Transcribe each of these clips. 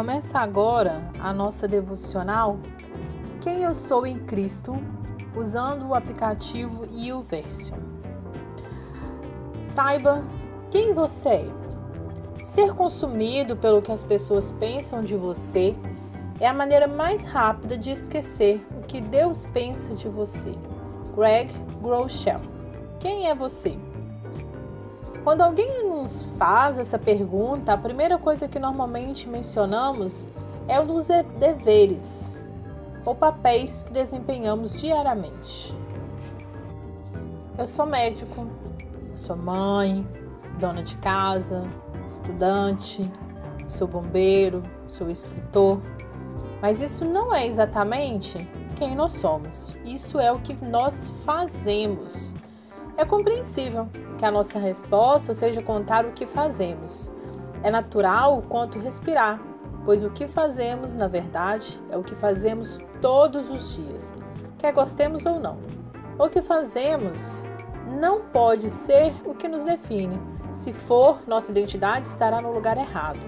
Começa agora a nossa devocional Quem eu sou em Cristo, usando o aplicativo e o Version. Saiba quem você é. Ser consumido pelo que as pessoas pensam de você é a maneira mais rápida de esquecer o que Deus pensa de você. Greg Groeschel. Quem é você? Quando alguém nos faz essa pergunta, a primeira coisa que normalmente mencionamos é o dos deveres ou papéis que desempenhamos diariamente. Eu sou médico, sou mãe, dona de casa, estudante, sou bombeiro, sou escritor, mas isso não é exatamente quem nós somos. Isso é o que nós fazemos. É compreensível que a nossa resposta seja contar o que fazemos. É natural quanto respirar, pois o que fazemos, na verdade, é o que fazemos todos os dias, quer gostemos ou não. O que fazemos não pode ser o que nos define. Se for, nossa identidade estará no lugar errado,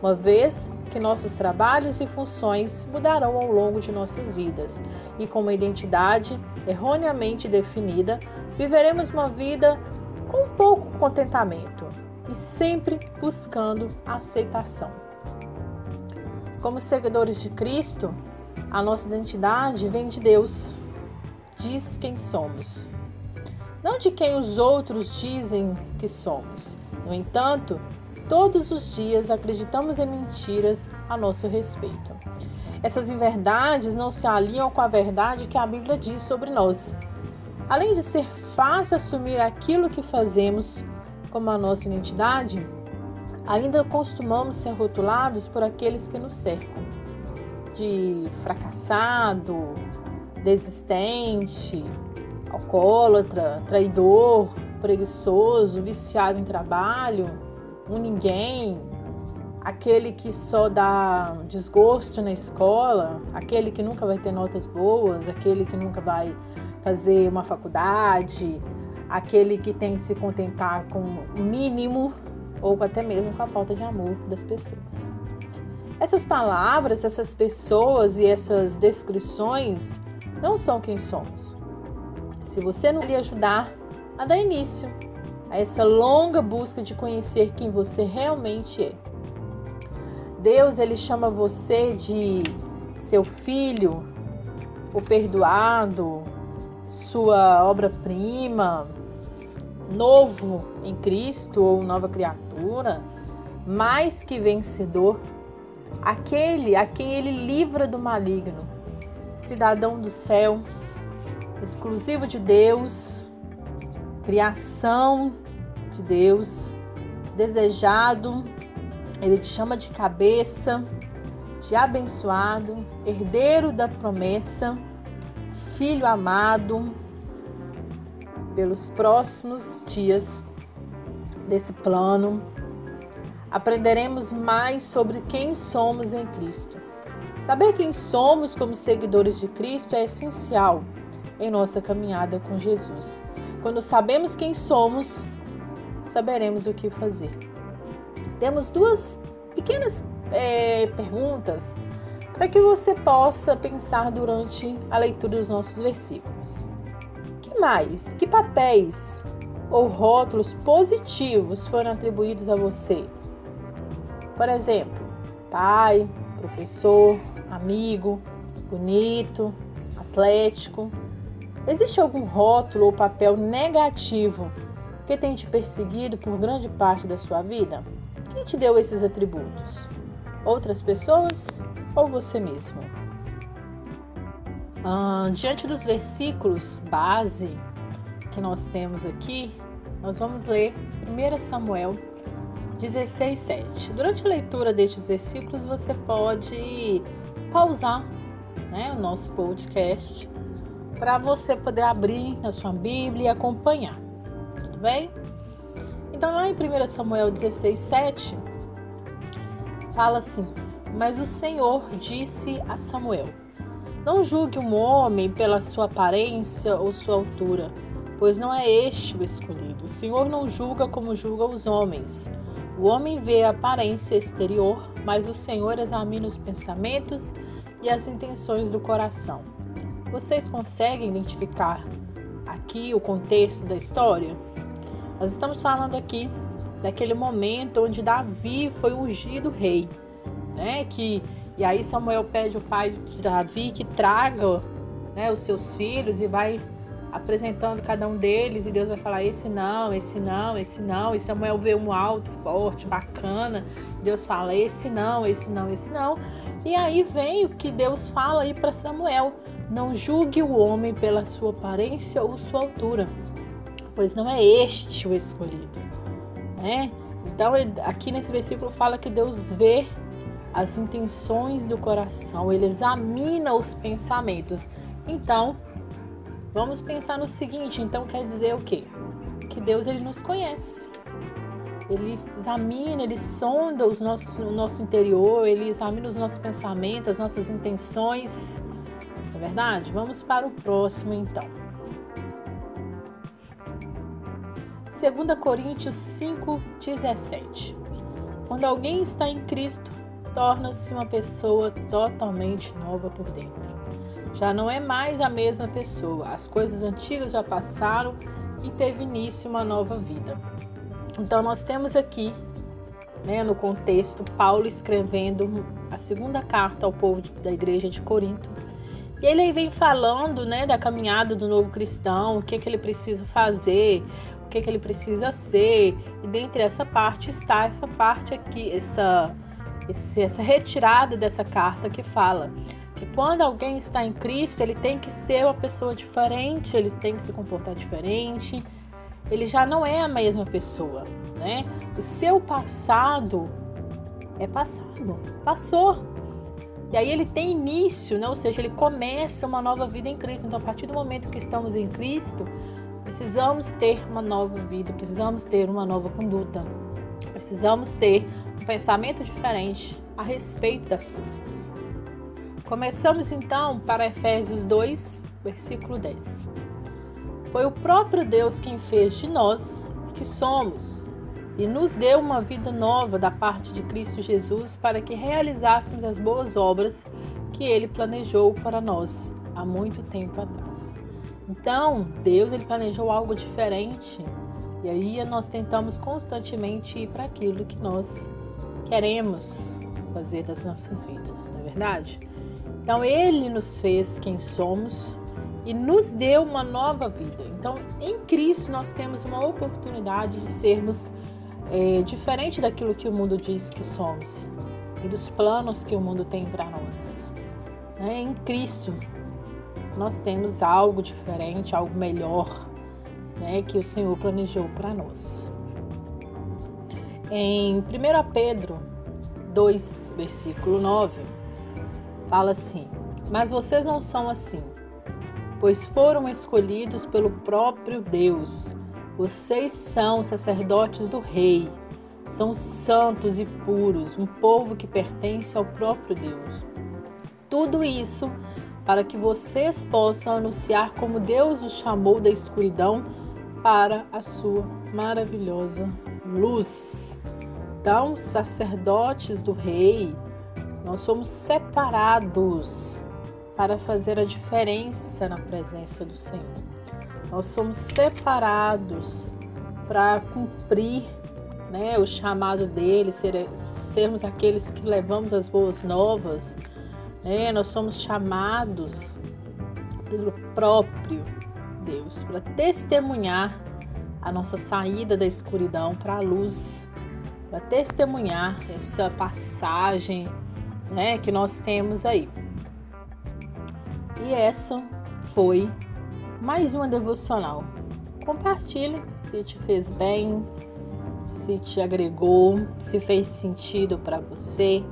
uma vez que nossos trabalhos e funções mudarão ao longo de nossas vidas, e com uma identidade erroneamente definida, viveremos uma vida com pouco contentamento e sempre buscando aceitação. Como seguidores de Cristo, a nossa identidade vem de Deus, diz quem somos, não de quem os outros dizem que somos. No entanto, todos os dias acreditamos em mentiras a nosso respeito. Essas inverdades não se alinham com a verdade que a Bíblia diz sobre nós. Além de ser fácil assumir aquilo que fazemos como a nossa identidade, ainda costumamos ser rotulados por aqueles que nos cercam de fracassado, desistente, alcoólatra, traidor, preguiçoso, viciado em trabalho, um ninguém, aquele que só dá desgosto na escola, aquele que nunca vai ter notas boas, aquele que nunca vai fazer uma faculdade, aquele que tem que se contentar com o mínimo ou até mesmo com a falta de amor das pessoas. Essas palavras, essas pessoas e essas descrições não são quem somos. Se você não lhe ajudar a dar início a essa longa busca de conhecer quem você realmente é. Deus ele chama você de seu filho, o perdoado, sua obra-prima, novo em Cristo ou nova criatura, mais que vencedor, aquele a quem ele livra do maligno, cidadão do céu, exclusivo de Deus, criação de Deus, desejado, ele te chama de cabeça, de abençoado, herdeiro da promessa filho amado, pelos próximos dias desse plano, aprenderemos mais sobre quem somos em Cristo. Saber quem somos como seguidores de Cristo é essencial em nossa caminhada com Jesus. Quando sabemos quem somos, saberemos o que fazer. Temos duas pequenas é, perguntas para que você possa pensar durante a leitura dos nossos versículos. Que mais? Que papéis ou rótulos positivos foram atribuídos a você? Por exemplo, pai, professor, amigo, bonito, atlético. Existe algum rótulo ou papel negativo que tem te perseguido por grande parte da sua vida? Quem te deu esses atributos? Outras pessoas ou você mesmo. Ah, diante dos versículos base que nós temos aqui, nós vamos ler 1 Samuel 16, 7. Durante a leitura destes versículos, você pode pausar né, o nosso podcast para você poder abrir na sua Bíblia e acompanhar. Tudo bem? Então, lá em 1 Samuel 16, 7, fala assim: mas o Senhor disse a Samuel: Não julgue um homem pela sua aparência ou sua altura, pois não é este o escolhido. O Senhor não julga como julga os homens. O homem vê a aparência exterior, mas o Senhor examina os pensamentos e as intenções do coração. Vocês conseguem identificar aqui o contexto da história? Nós estamos falando aqui daquele momento onde Davi foi ungido rei, né? Que e aí Samuel pede ao pai de Davi que traga, né, os seus filhos e vai apresentando cada um deles e Deus vai falar esse não, esse não, esse não. E Samuel vê um alto, forte, bacana. Deus fala esse não, esse não, esse não. E aí vem o que Deus fala aí para Samuel: não julgue o homem pela sua aparência ou sua altura, pois não é este o escolhido, né? Então aqui nesse versículo fala que Deus vê as intenções do coração, ele examina os pensamentos. Então, Vamos pensar no seguinte, então quer dizer o quê? Que Deus ele nos conhece. Ele examina, ele sonda os nossos, o nosso interior, ele examina os nossos pensamentos, as nossas intenções. Não é verdade? Vamos para o próximo então. 2 Coríntios 5,17 Quando alguém está em Cristo, torna-se uma pessoa totalmente nova por dentro já não é mais a mesma pessoa. As coisas antigas já passaram e teve início uma nova vida. Então nós temos aqui, né, no contexto, Paulo escrevendo a segunda carta ao povo da igreja de Corinto. E ele vem falando, né, da caminhada do novo cristão, o que que ele precisa fazer, o que que ele precisa ser. E dentre essa parte está essa parte aqui, essa essa retirada dessa carta que fala que quando alguém está em Cristo, ele tem que ser uma pessoa diferente, ele tem que se comportar diferente, ele já não é a mesma pessoa, né? O seu passado é passado, passou. E aí ele tem início, né? ou seja, ele começa uma nova vida em Cristo. Então, a partir do momento que estamos em Cristo, precisamos ter uma nova vida, precisamos ter uma nova conduta, precisamos ter um pensamento diferente a respeito das coisas. Começamos então para Efésios 2, versículo 10. Foi o próprio Deus quem fez de nós o que somos e nos deu uma vida nova da parte de Cristo Jesus para que realizássemos as boas obras que ele planejou para nós há muito tempo atrás. Então, Deus ele planejou algo diferente e aí nós tentamos constantemente ir para aquilo que nós queremos fazer das nossas vidas, não é verdade? Então, Ele nos fez quem somos e nos deu uma nova vida. Então, em Cristo, nós temos uma oportunidade de sermos é, diferente daquilo que o mundo diz que somos e dos planos que o mundo tem para nós. É, em Cristo, nós temos algo diferente, algo melhor né, que o Senhor planejou para nós. Em 1 Pedro 2, versículo 9 fala assim: Mas vocês não são assim, pois foram escolhidos pelo próprio Deus. Vocês são sacerdotes do Rei, são santos e puros, um povo que pertence ao próprio Deus. Tudo isso para que vocês possam anunciar como Deus os chamou da escuridão para a sua maravilhosa luz. Então, sacerdotes do Rei, nós somos separados para fazer a diferença na presença do Senhor. Nós somos separados para cumprir né, o chamado dele, ser, sermos aqueles que levamos as boas novas. Né? Nós somos chamados pelo próprio Deus para testemunhar a nossa saída da escuridão para a luz, para testemunhar essa passagem né, que nós temos aí. E essa foi mais uma devocional. Compartilhe se te fez bem, se te agregou, se fez sentido para você.